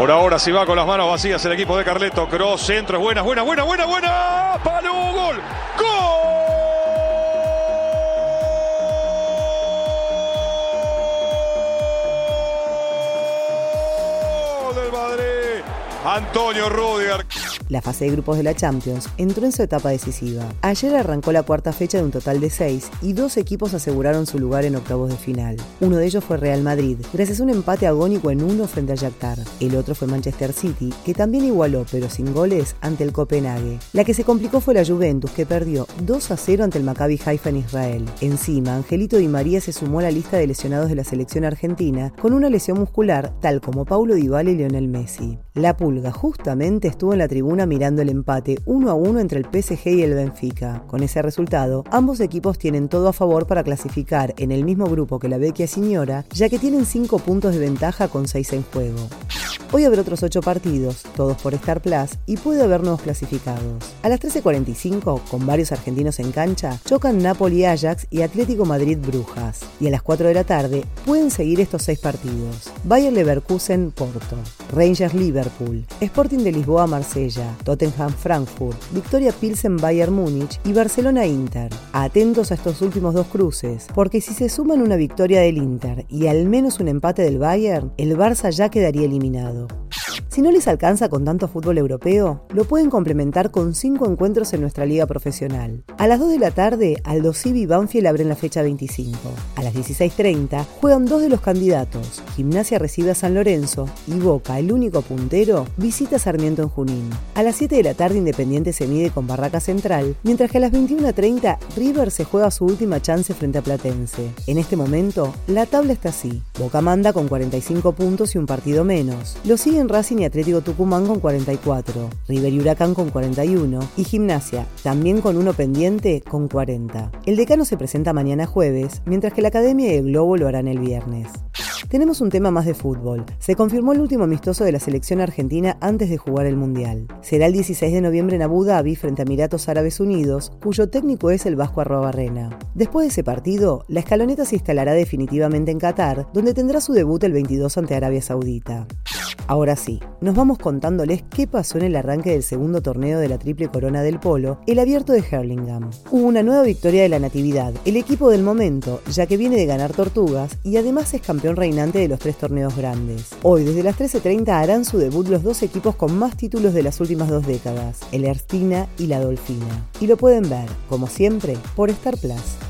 Por ahora si va con las manos vacías el equipo de Carleto. Cross, centro, es buena, buena, buena, buena, buena. Palo, gol. ¡Gol! del Madrid. Antonio Rudiger. La fase de grupos de la Champions entró en su etapa decisiva. Ayer arrancó la cuarta fecha de un total de seis y dos equipos aseguraron su lugar en octavos de final. Uno de ellos fue Real Madrid, gracias a un empate agónico en uno frente a Shakhtar. El otro fue Manchester City, que también igualó, pero sin goles, ante el Copenhague. La que se complicó fue la Juventus, que perdió 2 a 0 ante el Maccabi Haifa en Israel. Encima, Angelito Di María se sumó a la lista de lesionados de la selección argentina con una lesión muscular, tal como Paulo Dybala y Lionel Messi. La Justamente estuvo en la tribuna mirando el empate 1 a 1 entre el PSG y el Benfica. Con ese resultado, ambos equipos tienen todo a favor para clasificar en el mismo grupo que la Vecchia Signora, ya que tienen 5 puntos de ventaja con 6 en juego. Hoy habrá otros 8 partidos, todos por Star Plus, y puede haber nuevos clasificados. A las 13.45, con varios argentinos en cancha, chocan Napoli Ajax y Atlético Madrid Brujas. Y a las 4 de la tarde pueden seguir estos 6 partidos. Bayer Leverkusen Porto, Rangers Liverpool, Sporting de Lisboa Marsella, Tottenham Frankfurt, Victoria Pilsen Bayern Múnich y Barcelona Inter. Atentos a estos últimos dos cruces, porque si se suman una victoria del Inter y al menos un empate del Bayern, el Barça ya quedaría eliminado. Si no les alcanza con tanto fútbol europeo, lo pueden complementar con cinco encuentros en nuestra liga profesional. A las 2 de la tarde, Aldo Civi y Banfield abren la fecha 25. A las 16.30 juegan dos de los candidatos. Gimnasia recibe a San Lorenzo y Boca, el único puntero, visita Sarmiento en Junín. A las 7 de la tarde Independiente se mide con Barraca Central, mientras que a las 21.30 River se juega su última chance frente a Platense. En este momento, la tabla está así. Boca manda con 45 puntos y un partido menos. Lo siguen Racing y Atlético Tucumán con 44, River y Huracán con 41 y Gimnasia, también con uno pendiente, con 40. El decano se presenta mañana jueves, mientras que la Academia y el Globo lo harán el viernes. Tenemos un tema más de fútbol. Se confirmó el último amistoso de la selección argentina antes de jugar el Mundial. Será el 16 de noviembre en Abu Dhabi frente a Emiratos Árabes Unidos, cuyo técnico es el Vasco Arrobarrena. Después de ese partido, la escaloneta se instalará definitivamente en Qatar, donde tendrá su debut el 22 ante Arabia Saudita. Ahora sí, nos vamos contándoles qué pasó en el arranque del segundo torneo de la Triple Corona del Polo, el abierto de Hurlingham. Hubo una nueva victoria de la Natividad, el equipo del momento, ya que viene de ganar Tortugas y además es campeón reinante de los tres torneos grandes. Hoy, desde las 13.30, harán su debut los dos equipos con más títulos de las últimas dos décadas, el Erstina y la Dolfina. Y lo pueden ver, como siempre, por Star Plus.